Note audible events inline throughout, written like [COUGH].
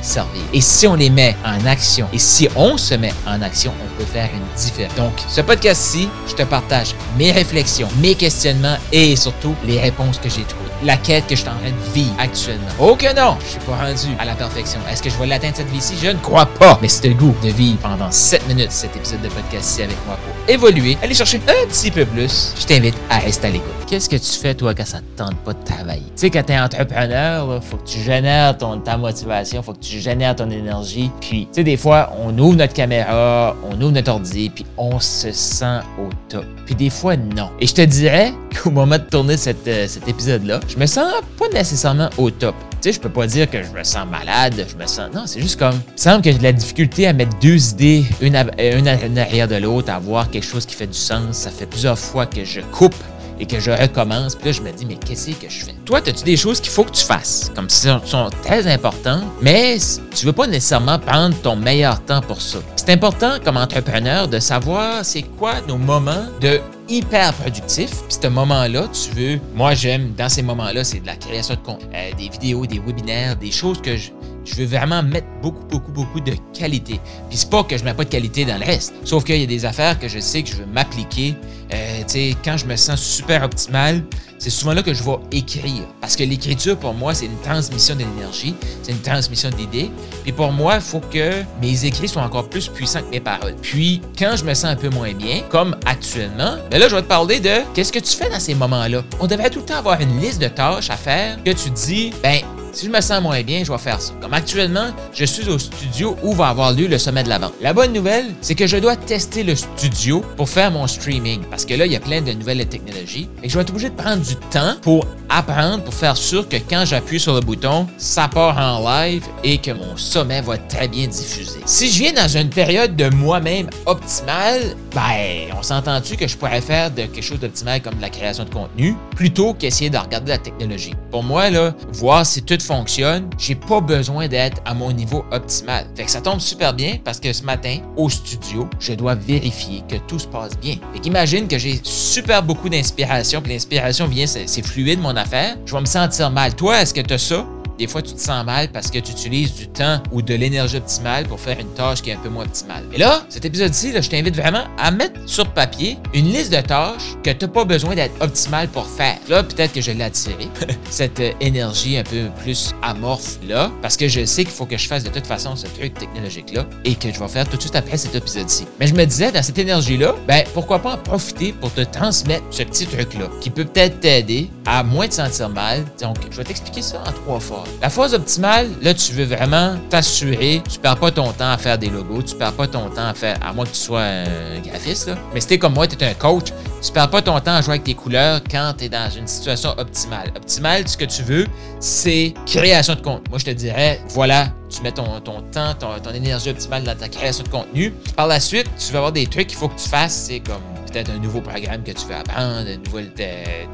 servir. Et si on les met en action, et si on se met en action, on peut faire une différence. Donc, ce podcast-ci, je te partage mes réflexions, mes questionnements et surtout les réponses que j'ai trouvées. La quête que je suis en train de vivre actuellement. Oh que non, je suis pas rendu à la perfection. Est-ce que je vais l'atteindre cette vie-ci? Je ne crois pas. Mais c'est le goût de vivre pendant 7 minutes cet épisode de podcast-ci avec moi pour évoluer, aller chercher un petit peu plus. Je t'invite à rester à l'écoute. Qu'est-ce que tu fais, toi, quand ça te tente pas de travailler? Tu sais, quand tu es entrepreneur, faut que tu génères ton, ta motivation, faut que tu génères ton énergie. Puis, tu sais, des fois, on ouvre notre caméra, on ouvre notre ordi, puis on se sent au top. Puis des fois, non. Et je te dirais qu'au moment de tourner euh, cet épisode-là, je me sens pas nécessairement au top. Tu sais, je peux pas dire que je me sens malade, je me sens. Non, c'est juste comme. Il semble que j'ai de la difficulté à mettre deux idées, une, à, à, une arrière de l'autre, à voir quelque chose qui fait du sens. Ça fait plusieurs fois que je coupe et que je recommence. Puis là, je me dis, mais qu'est-ce que je fais? Toi, as-tu des choses qu'il faut que tu fasses, comme si elles sont très importantes, mais tu veux pas nécessairement prendre ton meilleur temps pour ça. C'est important comme entrepreneur de savoir c'est quoi nos moments de hyper productif. Puis ce moment-là, tu veux, moi j'aime, dans ces moments-là, c'est de la création de contenu, des vidéos, des webinaires, des choses que je, je veux vraiment mettre beaucoup, beaucoup, beaucoup de qualité. Puis c'est pas que je mets pas de qualité dans le reste. Sauf qu'il y a des affaires que je sais que je veux m'appliquer. Euh, tu sais, quand je me sens super optimal, c'est souvent là que je vais écrire. Parce que l'écriture, pour moi, c'est une transmission de l'énergie, c'est une transmission d'idées. Puis pour moi, il faut que mes écrits soient encore plus puissants que mes paroles. Puis, quand je me sens un peu moins bien, comme actuellement, ben là, je vais te parler de qu'est-ce que tu fais dans ces moments-là. On devrait tout le temps avoir une liste de tâches à faire que tu dis, ben, si je me sens moins bien, je vais faire ça. Comme actuellement, je suis au studio où va avoir lieu le sommet de la vente. La bonne nouvelle, c'est que je dois tester le studio pour faire mon streaming. Parce que là, il y a plein de nouvelles technologies. Et je vais être obligé de prendre du temps pour apprendre, pour faire sûr que quand j'appuie sur le bouton, ça part en live et que mon sommet va être très bien diffusé. Si je viens dans une période de moi-même optimale, ben, on s'entend-tu que je pourrais faire de quelque chose d'optimal comme de la création de contenu plutôt qu'essayer de regarder la technologie? Pour moi, là, voir si tout fonctionne, j'ai pas besoin d'être à mon niveau optimal. Fait que ça tombe super bien parce que ce matin, au studio, je dois vérifier que tout se passe bien. Fait qu'imagine que j'ai super beaucoup d'inspiration, puis l'inspiration vient, c'est fluide mon affaire. Je vais me sentir mal. Toi, est-ce que tu ça? Des fois, tu te sens mal parce que tu utilises du temps ou de l'énergie optimale pour faire une tâche qui est un peu moins optimale. Et là, cet épisode-ci, je t'invite vraiment à mettre sur papier une liste de tâches que tu n'as pas besoin d'être optimal pour faire. Là, peut-être que je l'ai attiré, [LAUGHS] cette énergie un peu plus amorphe là, parce que je sais qu'il faut que je fasse de toute façon ce truc technologique-là et que je vais faire tout de suite après cet épisode-ci. Mais je me disais, dans cette énergie-là, ben pourquoi pas en profiter pour te transmettre ce petit truc-là qui peut peut-être t'aider à moins te sentir mal. Donc, je vais t'expliquer ça en trois fois. La phase optimale, là, tu veux vraiment t'assurer, tu perds pas ton temps à faire des logos, tu perds pas ton temps à faire, à moins que tu sois un graphiste, là. Mais si t'es comme moi, tu un coach, tu perds pas ton temps à jouer avec tes couleurs quand tu es dans une situation optimale. Optimale, ce que tu veux, c'est création de contenu. Moi, je te dirais, voilà, tu mets ton, ton temps, ton, ton, énergie optimale dans ta création de contenu. Par la suite, tu vas avoir des trucs qu'il faut que tu fasses, c'est comme peut-être un nouveau programme que tu veux apprendre, une nouvelle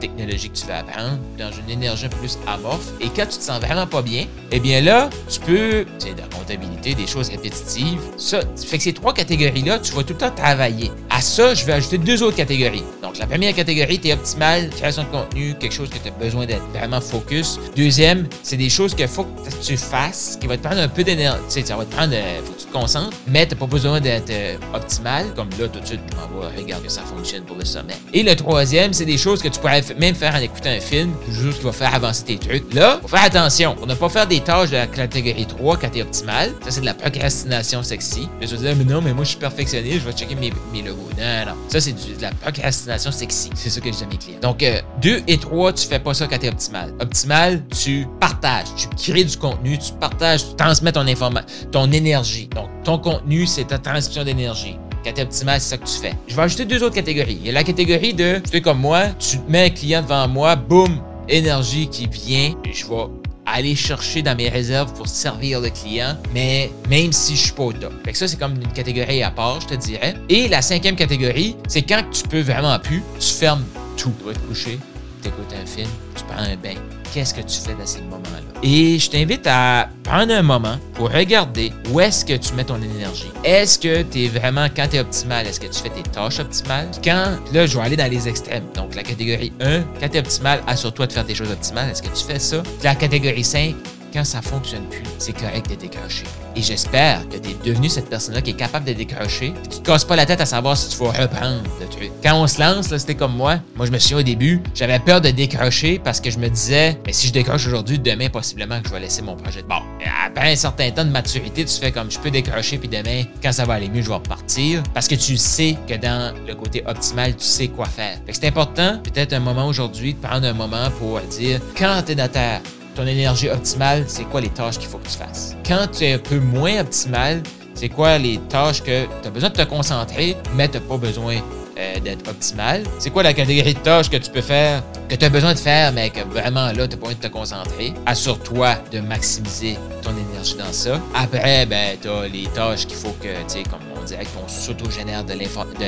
technologie que tu veux apprendre, dans une énergie plus amorphe. Et quand tu te sens vraiment pas bien, eh bien là, tu peux, c'est de la comptabilité, des choses répétitives. Ça, fait que ces trois catégories-là, tu vas tout le temps travailler. À ça, je vais ajouter deux autres catégories. Donc, la première catégorie, tu es optimal, création de contenu, quelque chose que tu as besoin d'être vraiment focus. Deuxième, c'est des choses qu'il faut que tu fasses, qui va te prendre un peu d'énergie. Tu sais, ça va te prendre, euh, faut que tu te concentres, mais tu n'as pas besoin d'être euh, optimal. Comme là, tout de suite, on va regarder ça fonctionne pour le sommet. Et le troisième, c'est des choses que tu pourrais même faire en écoutant un film, juste qui va faire avancer tes trucs. Là, faut faire attention. On ne pas faire des tâches de la catégorie 3 quand t'es optimal. Ça, c'est de la procrastination sexy. Je vais dire, mais non, mais moi, je suis perfectionniste, je vais checker mes, mes logos. Non, non. Ça, c'est de la procrastination sexy. C'est ça que je dis clients. Donc, 2 euh, et 3, tu fais pas ça quand t'es optimal. Optimal, tu partages, tu crées du contenu, tu partages, tu transmets ton information, ton énergie. Donc, ton contenu, c'est ta transmission d'énergie. Quand t'es optimal, c'est ça que tu fais. Je vais ajouter deux autres catégories. Il y a la catégorie de, tu fais comme moi, tu mets un client devant moi, boum, énergie qui vient, et je vais aller chercher dans mes réserves pour servir le client, mais même si je suis pas au. Fait que ça, c'est comme une catégorie à part, je te dirais. Et la cinquième catégorie, c'est quand tu peux vraiment plus, tu fermes tout. Tu vas te coucher, tu écoutes un film, tu prends un bain. Qu'est-ce que tu fais dans ces moments-là? Et je t'invite à prendre un moment pour regarder où est-ce que tu mets ton énergie. Est-ce que tu es vraiment, quand tu es optimal, est-ce que tu fais tes tâches optimales? Quand, là, je vais aller dans les extrêmes. Donc, la catégorie 1, quand tu es optimal, assure-toi de faire tes choses optimales. Est-ce que tu fais ça? La catégorie 5, quand ça fonctionne plus, c'est correct de décrocher. Et j'espère que tu es devenu cette personne-là qui est capable de décrocher. Tu te casses pas la tête à savoir si tu vas reprendre le truc. Quand on se lance, c'était comme moi. Moi, je me suis au début, j'avais peur de décrocher parce que je me disais, mais si je décroche aujourd'hui, demain, possiblement que je vais laisser mon projet. Bon, après un certain temps de maturité, tu fais comme je peux décrocher, puis demain, quand ça va aller mieux, je vais repartir. Parce que tu sais que dans le côté optimal, tu sais quoi faire. c'est important, peut-être un moment aujourd'hui, de prendre un moment pour dire, quand tu es ton énergie optimale, c'est quoi les tâches qu'il faut que tu fasses? Quand tu es un peu moins optimal, c'est quoi les tâches que tu as besoin de te concentrer, mais tu n'as pas besoin euh, d'être optimal? C'est quoi la catégorie de tâches que tu peux faire, que tu as besoin de faire, mais que vraiment là, tu pas besoin de te concentrer? Assure-toi de maximiser ton énergie dans ça. Après, ben, tu as les tâches qu'il faut que, tu sais, comme on dirait, qu'on s'auto-génère de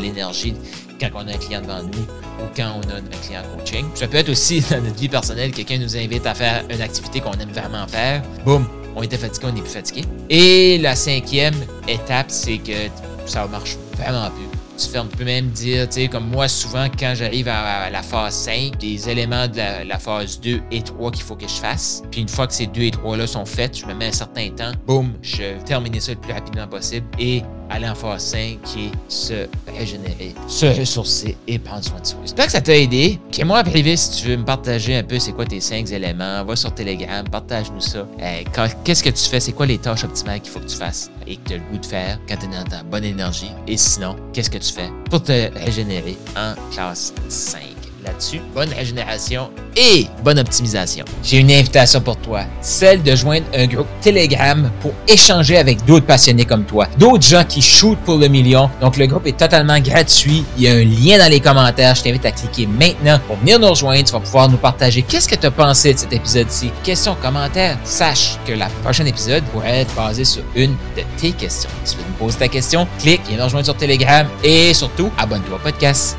l'énergie quand on a un client devant nous ou quand on a un client coaching. Ça peut être aussi [LAUGHS] dans notre vie personnelle, quelqu'un nous invite à faire une activité qu'on aime vraiment faire. Boum, on était fatigué, on est plus fatigué. Et la cinquième étape, c'est que ça marche vraiment plus tu peux même dire, tu sais, comme moi, souvent, quand j'arrive à, la phase 5, des éléments de la, phase 2 et 3 qu'il faut que je fasse. Puis une fois que ces 2 et 3-là sont faits, je me mets un certain temps, boum, je termine ça le plus rapidement possible et aller en phase 5 qui est se régénérer, se ressourcer et prendre soin de soi. J'espère que ça t'a aidé. Tiens-moi en privé si tu veux me partager un peu c'est quoi tes 5 éléments. Va sur Telegram, partage-nous ça. Euh, qu'est-ce que tu fais? C'est quoi les tâches optimales qu'il faut que tu fasses et que tu as le goût de faire quand tu es dans ta bonne énergie? Et sinon, qu'est-ce que tu fais pour te régénérer en classe 5? Là-dessus. Bonne régénération et bonne optimisation. J'ai une invitation pour toi, celle de joindre un groupe Telegram pour échanger avec d'autres passionnés comme toi, d'autres gens qui shootent pour le million. Donc le groupe est totalement gratuit. Il y a un lien dans les commentaires. Je t'invite à cliquer maintenant pour venir nous rejoindre. Tu vas pouvoir nous partager qu'est-ce que tu as pensé de cet épisode-ci. Questions, commentaires. Sache que la prochaine épisode pourrait être basé sur une de tes questions. Si tu veux me poser ta question, clique, viens nous rejoindre sur Telegram et surtout, abonne-toi au podcast.